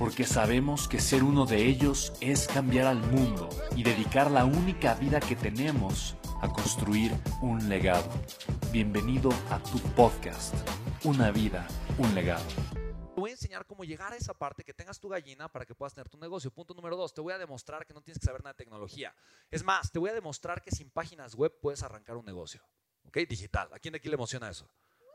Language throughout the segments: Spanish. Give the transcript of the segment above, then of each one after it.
porque sabemos que ser uno de ellos es cambiar al mundo y dedicar la única vida que tenemos a construir un legado. Bienvenido a tu podcast, Una vida, un legado. Te voy a enseñar cómo llegar a esa parte, que tengas tu gallina para que puedas tener tu negocio. Punto número dos, te voy a demostrar que no tienes que saber nada de tecnología. Es más, te voy a demostrar que sin páginas web puedes arrancar un negocio. ¿Ok? Digital. ¿A quién de aquí le emociona eso?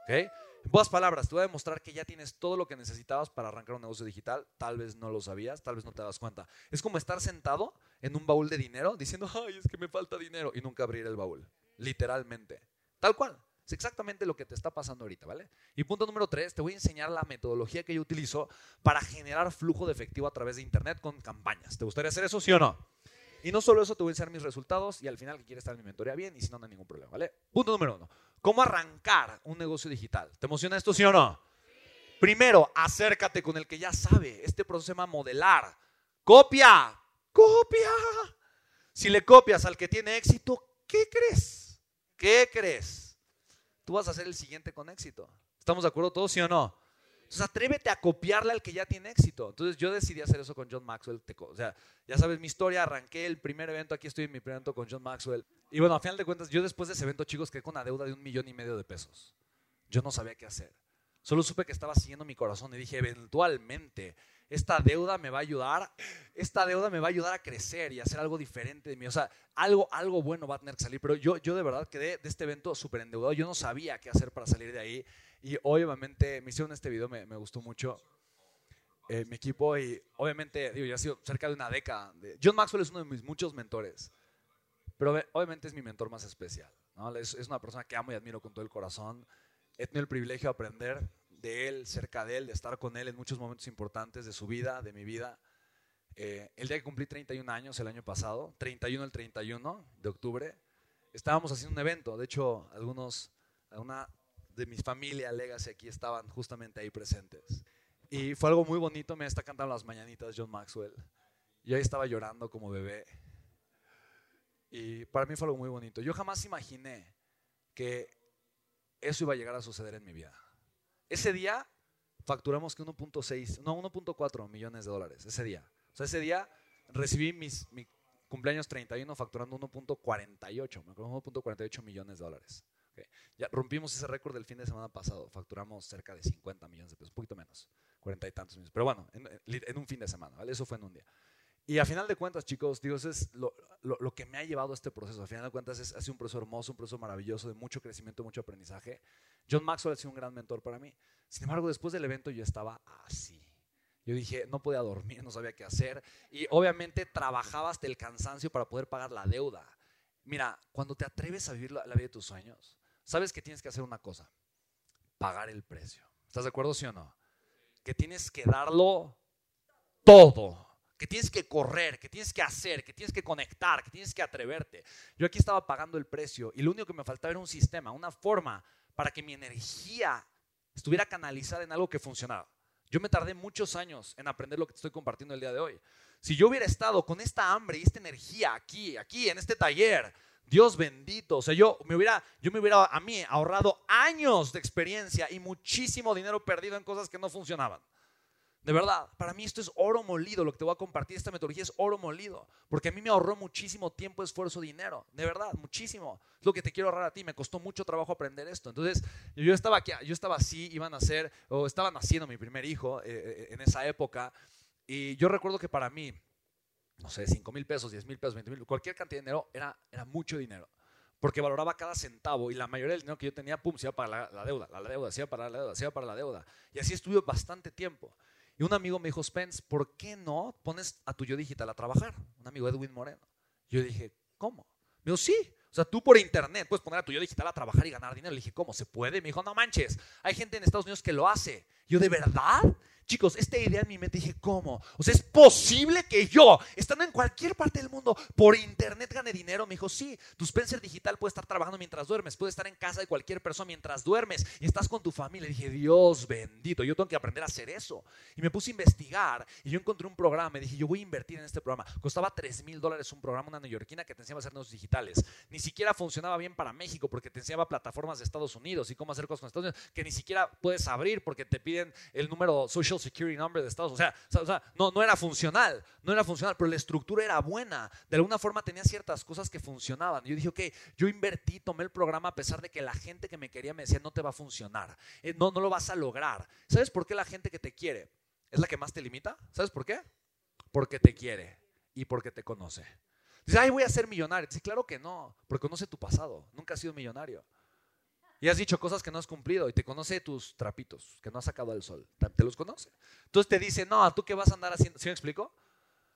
¿Ok? En pocas palabras, te voy a demostrar que ya tienes todo lo que necesitabas para arrancar un negocio digital. Tal vez no lo sabías, tal vez no te das cuenta. Es como estar sentado en un baúl de dinero diciendo, ay, es que me falta dinero y nunca abrir el baúl. Literalmente. Tal cual. Es exactamente lo que te está pasando ahorita, ¿vale? Y punto número tres, te voy a enseñar la metodología que yo utilizo para generar flujo de efectivo a través de Internet con campañas. ¿Te gustaría hacer eso, sí o no? Y no solo eso, te voy a enseñar mis resultados y al final que quieres estar en mi mentoría bien y si no, no hay ningún problema, ¿vale? Punto número uno. ¿Cómo arrancar un negocio digital? ¿Te emociona esto, sí o no? Primero, acércate con el que ya sabe. Este proceso se llama modelar. Copia, copia. Si le copias al que tiene éxito, ¿qué crees? ¿Qué crees? Tú vas a ser el siguiente con éxito. ¿Estamos de acuerdo todos, sí o no? Entonces atrévete a copiarle al que ya tiene éxito. Entonces yo decidí hacer eso con John Maxwell. O sea, ya sabes mi historia, arranqué el primer evento, aquí estoy en mi primer evento con John Maxwell. Y bueno, a final de cuentas, yo después de ese evento, chicos, quedé con una deuda de un millón y medio de pesos. Yo no sabía qué hacer. Solo supe que estaba siguiendo mi corazón y dije, eventualmente, esta deuda me va a ayudar, esta deuda me va a ayudar a crecer y a hacer algo diferente de mí. O sea, algo, algo bueno va a tener que salir. Pero yo, yo de verdad quedé de este evento súper endeudado. Yo no sabía qué hacer para salir de ahí. Y obviamente me hicieron este video, me, gustó mucho. Eh, mi equipo y obviamente, digo, ya ha sido cerca de una década. John Maxwell es uno de mis muchos mentores, pero obviamente es mi mentor más especial. ¿no? Es, es, una persona que amo y admiro con todo el corazón. He tenido el privilegio de aprender de él, cerca de él, de estar con él en muchos momentos importantes de su vida, de mi vida. Eh, el día que cumplí 31 años, el año pasado, 31 el 31 de octubre, estábamos haciendo un evento. De hecho, algunos, alguna de mi familia Legacy aquí estaban justamente ahí presentes. Y fue algo muy bonito, me está cantando las mañanitas John Maxwell. Yo ahí estaba llorando como bebé. Y para mí fue algo muy bonito. Yo jamás imaginé que eso iba a llegar a suceder en mi vida. Ese día facturamos que 1.6, no 1.4 millones de dólares. Ese día. O sea, ese día recibí mis, mi cumpleaños 31 facturando 1.48, me acuerdo, 1.48 millones de dólares. Ya rompimos ese récord del fin de semana pasado. Facturamos cerca de 50 millones de pesos, un poquito menos, 40 y tantos millones. Pero bueno, en, un fin de semana, ¿vale? Eso fue en un día. Y a final de cuentas, chicos, digo, eso es lo, lo, que me ha llevado a este proceso. A final de cuentas, es, ha sido un proceso hermoso, un proceso maravilloso, de mucho crecimiento, mucho aprendizaje. John Maxwell ha sido un gran mentor para mí. Sin embargo, después del evento yo estaba así. Yo dije, no podía dormir, no sabía qué hacer. Y obviamente trabajaba hasta el cansancio para poder pagar la deuda. Mira, cuando te atreves a vivir la vida de tus sueños, sabes que tienes que hacer una cosa, pagar el precio. ¿Estás de acuerdo, sí o no? Que tienes que darlo todo, que tienes que correr, que tienes que hacer, que tienes que conectar, que tienes que atreverte. Yo aquí estaba pagando el precio y lo único que me faltaba era un sistema, una forma para que mi energía estuviera canalizada en algo que funcionara. Yo me tardé muchos años en aprender lo que te estoy compartiendo el día de hoy. Si yo hubiera estado con esta hambre y esta energía aquí, aquí, en este taller, Dios bendito. O sea, yo me hubiera, yo me hubiera a mí ahorrado años de experiencia y muchísimo dinero perdido en cosas que no funcionaban. De verdad, para mí esto es oro molido, lo que te voy a compartir, esta metodología es oro molido, porque a mí me ahorró muchísimo tiempo, esfuerzo, dinero, de verdad, muchísimo. Es lo que te quiero ahorrar a ti, me costó mucho trabajo aprender esto. Entonces, yo estaba aquí, yo estaba así, iban a ser, o estaban naciendo mi primer hijo eh, eh, en esa época, y yo recuerdo que para mí, no sé, 5 mil pesos, 10 mil pesos, 20 mil, cualquier cantidad de dinero era, era mucho dinero. Porque valoraba cada centavo y la mayoría del dinero que yo tenía, pum, se iba para la, deuda, la, deuda, se iba para la deuda, se iba para la deuda. Y así estuve bastante tiempo. Y un amigo me dijo, Spence, ¿por qué no pones a tu yo digital a trabajar? Un amigo Edwin Moreno. Yo dije, ¿cómo? Me dijo, sí. O sea, tú por internet puedes poner a tu yo digital a trabajar y ganar dinero. Le dije, ¿cómo? ¿Se puede? Me dijo, no manches. Hay gente en Estados Unidos que lo hace. Yo, ¿de verdad? Chicos, esta idea en mi mente dije, ¿cómo? O sea, ¿es posible que yo, estando en cualquier parte del mundo, por internet gane dinero? Me dijo, sí, tu Spencer Digital puede estar trabajando mientras duermes, puede estar en casa de cualquier persona mientras duermes y estás con tu familia. dije, Dios bendito, yo tengo que aprender a hacer eso. Y me puse a investigar y yo encontré un programa. Y dije, yo voy a invertir en este programa. Costaba 3 mil dólares un programa, una neoyorquina que te enseñaba a hacer negocios digitales. Ni siquiera funcionaba bien para México porque te enseñaba plataformas de Estados Unidos y cómo hacer cosas con Estados Unidos que ni siquiera puedes abrir porque te piden el número Social Security Number de Estados Unidos. O sea, no, no era funcional, no era funcional, pero la estructura era buena. De alguna forma tenía ciertas cosas que funcionaban. Yo dije, ok, yo invertí, tomé el programa a pesar de que la gente que me quería me decía, no te va a funcionar, eh, no, no lo vas a lograr. ¿Sabes por qué la gente que te quiere es la que más te limita? ¿Sabes por qué? Porque te quiere y porque te conoce. Dice, ay, voy a ser millonario. Dice, claro que no, porque conoce tu pasado. Nunca has sido millonario. Y has dicho cosas que no has cumplido y te conoce tus trapitos que no has sacado al sol. Te los conoce. Entonces te dice, no, ¿tú qué vas a andar haciendo? ¿Sí me explico?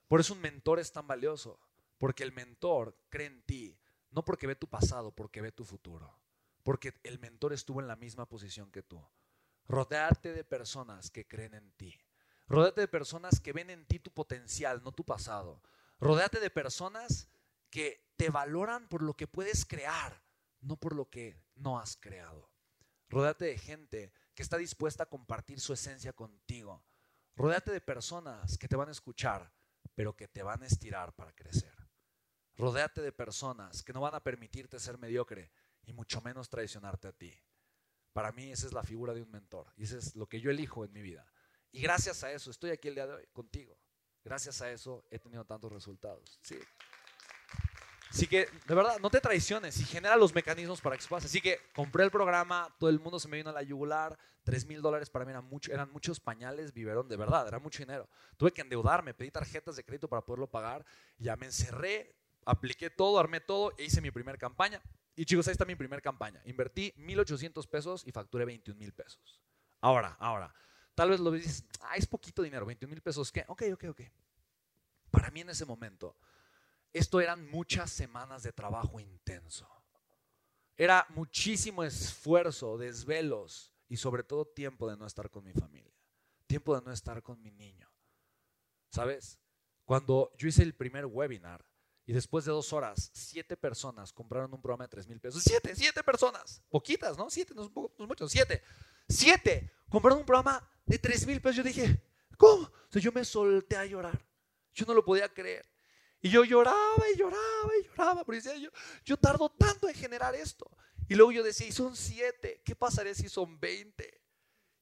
Por eso un mentor es tan valioso. Porque el mentor cree en ti, no porque ve tu pasado, porque ve tu futuro. Porque el mentor estuvo en la misma posición que tú. Rodearte de personas que creen en ti. Rodeate de personas que ven en ti tu potencial, no tu pasado. Rodeate de personas que te valoran por lo que puedes crear, no por lo que no has creado. Rodéate de gente que está dispuesta a compartir su esencia contigo. Rodéate de personas que te van a escuchar, pero que te van a estirar para crecer. Rodéate de personas que no van a permitirte ser mediocre y mucho menos traicionarte a ti. Para mí esa es la figura de un mentor y eso es lo que yo elijo en mi vida. Y gracias a eso estoy aquí el día de hoy contigo. Gracias a eso he tenido tantos resultados. Sí. Así que, de verdad, no te traiciones y genera los mecanismos para que eso pase. Así que compré el programa, todo el mundo se me vino a la yugular, 3 mil dólares para mí eran, mucho, eran muchos pañales, biberón, de verdad, era mucho dinero. Tuve que endeudarme, pedí tarjetas de crédito para poderlo pagar, ya me encerré, apliqué todo, armé todo e hice mi primera campaña. Y chicos, ahí está mi primera campaña. Invertí 1.800 pesos y facturé 21 mil pesos. Ahora, ahora, tal vez lo dices, ah, es poquito dinero, 21 mil pesos, ¿qué? Ok, ok, ok. Para mí en ese momento esto eran muchas semanas de trabajo intenso. Era muchísimo esfuerzo, desvelos y sobre todo tiempo de no estar con mi familia, tiempo de no estar con mi niño. ¿Sabes? Cuando yo hice el primer webinar y después de dos horas, siete personas compraron un programa de tres mil pesos. Siete, siete personas. Poquitas, ¿no? Siete, no es, mucho, siete. Siete compraron un programa de tres mil pesos. Yo dije, ¿cómo? O sea, yo me solté a llorar. Yo no lo podía creer. Y yo lloraba y lloraba y lloraba, porque decía yo, yo tardo tanto en generar esto. Y luego yo decía, son siete, ¿qué pasaría si son veinte?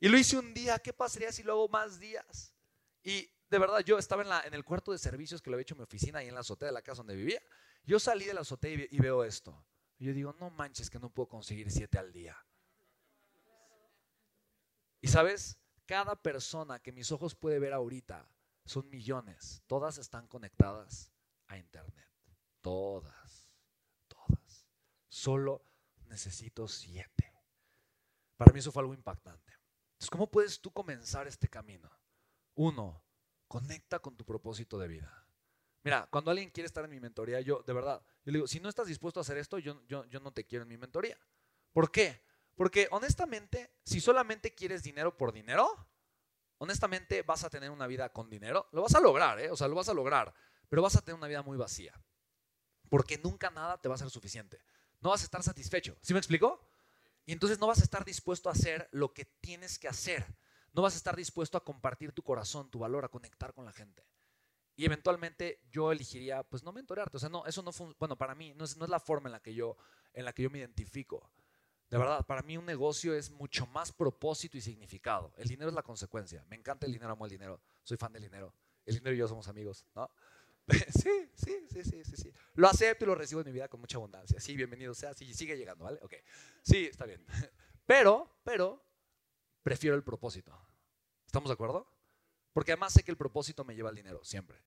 Y lo hice un día, ¿qué pasaría si lo hago más días? Y de verdad, yo estaba en, la, en el cuarto de servicios que lo había hecho mi oficina y en la azotea de la casa donde vivía. Yo salí de la azotea y, y veo esto. Y yo digo, no manches que no puedo conseguir siete al día. Y sabes, cada persona que mis ojos puede ver ahorita son millones. Todas están conectadas a Internet. Todas, todas. Solo necesito siete. Para mí eso fue algo impactante. Entonces, ¿cómo puedes tú comenzar este camino? Uno, conecta con tu propósito de vida. Mira, cuando alguien quiere estar en mi mentoría, yo de verdad, yo le digo, si no estás dispuesto a hacer esto, yo, yo, yo no te quiero en mi mentoría. ¿Por qué? Porque honestamente, si solamente quieres dinero por dinero, honestamente vas a tener una vida con dinero. Lo vas a lograr, ¿eh? O sea, lo vas a lograr pero vas a tener una vida muy vacía. Porque nunca nada te va a ser suficiente. No vas a estar satisfecho. ¿Sí me explico? Y entonces no vas a estar dispuesto a hacer lo que tienes que hacer. No vas a estar dispuesto a compartir tu corazón, tu valor, a conectar con la gente. Y eventualmente yo elegiría, pues no mentorearte. O sea, no, eso no fue, bueno, para mí no es, no es la forma en la, que yo, en la que yo me identifico. De verdad, para mí un negocio es mucho más propósito y significado. El dinero es la consecuencia. Me encanta el dinero, amo el dinero. Soy fan del dinero. El dinero y yo somos amigos, ¿no? Sí, sí, sí, sí, sí, sí. Lo acepto y lo recibo en mi vida con mucha abundancia. Sí, bienvenido sea, sí, sigue llegando, ¿vale? Ok. Sí, está bien. Pero, pero, prefiero el propósito. ¿Estamos de acuerdo? Porque además sé que el propósito me lleva al dinero, siempre.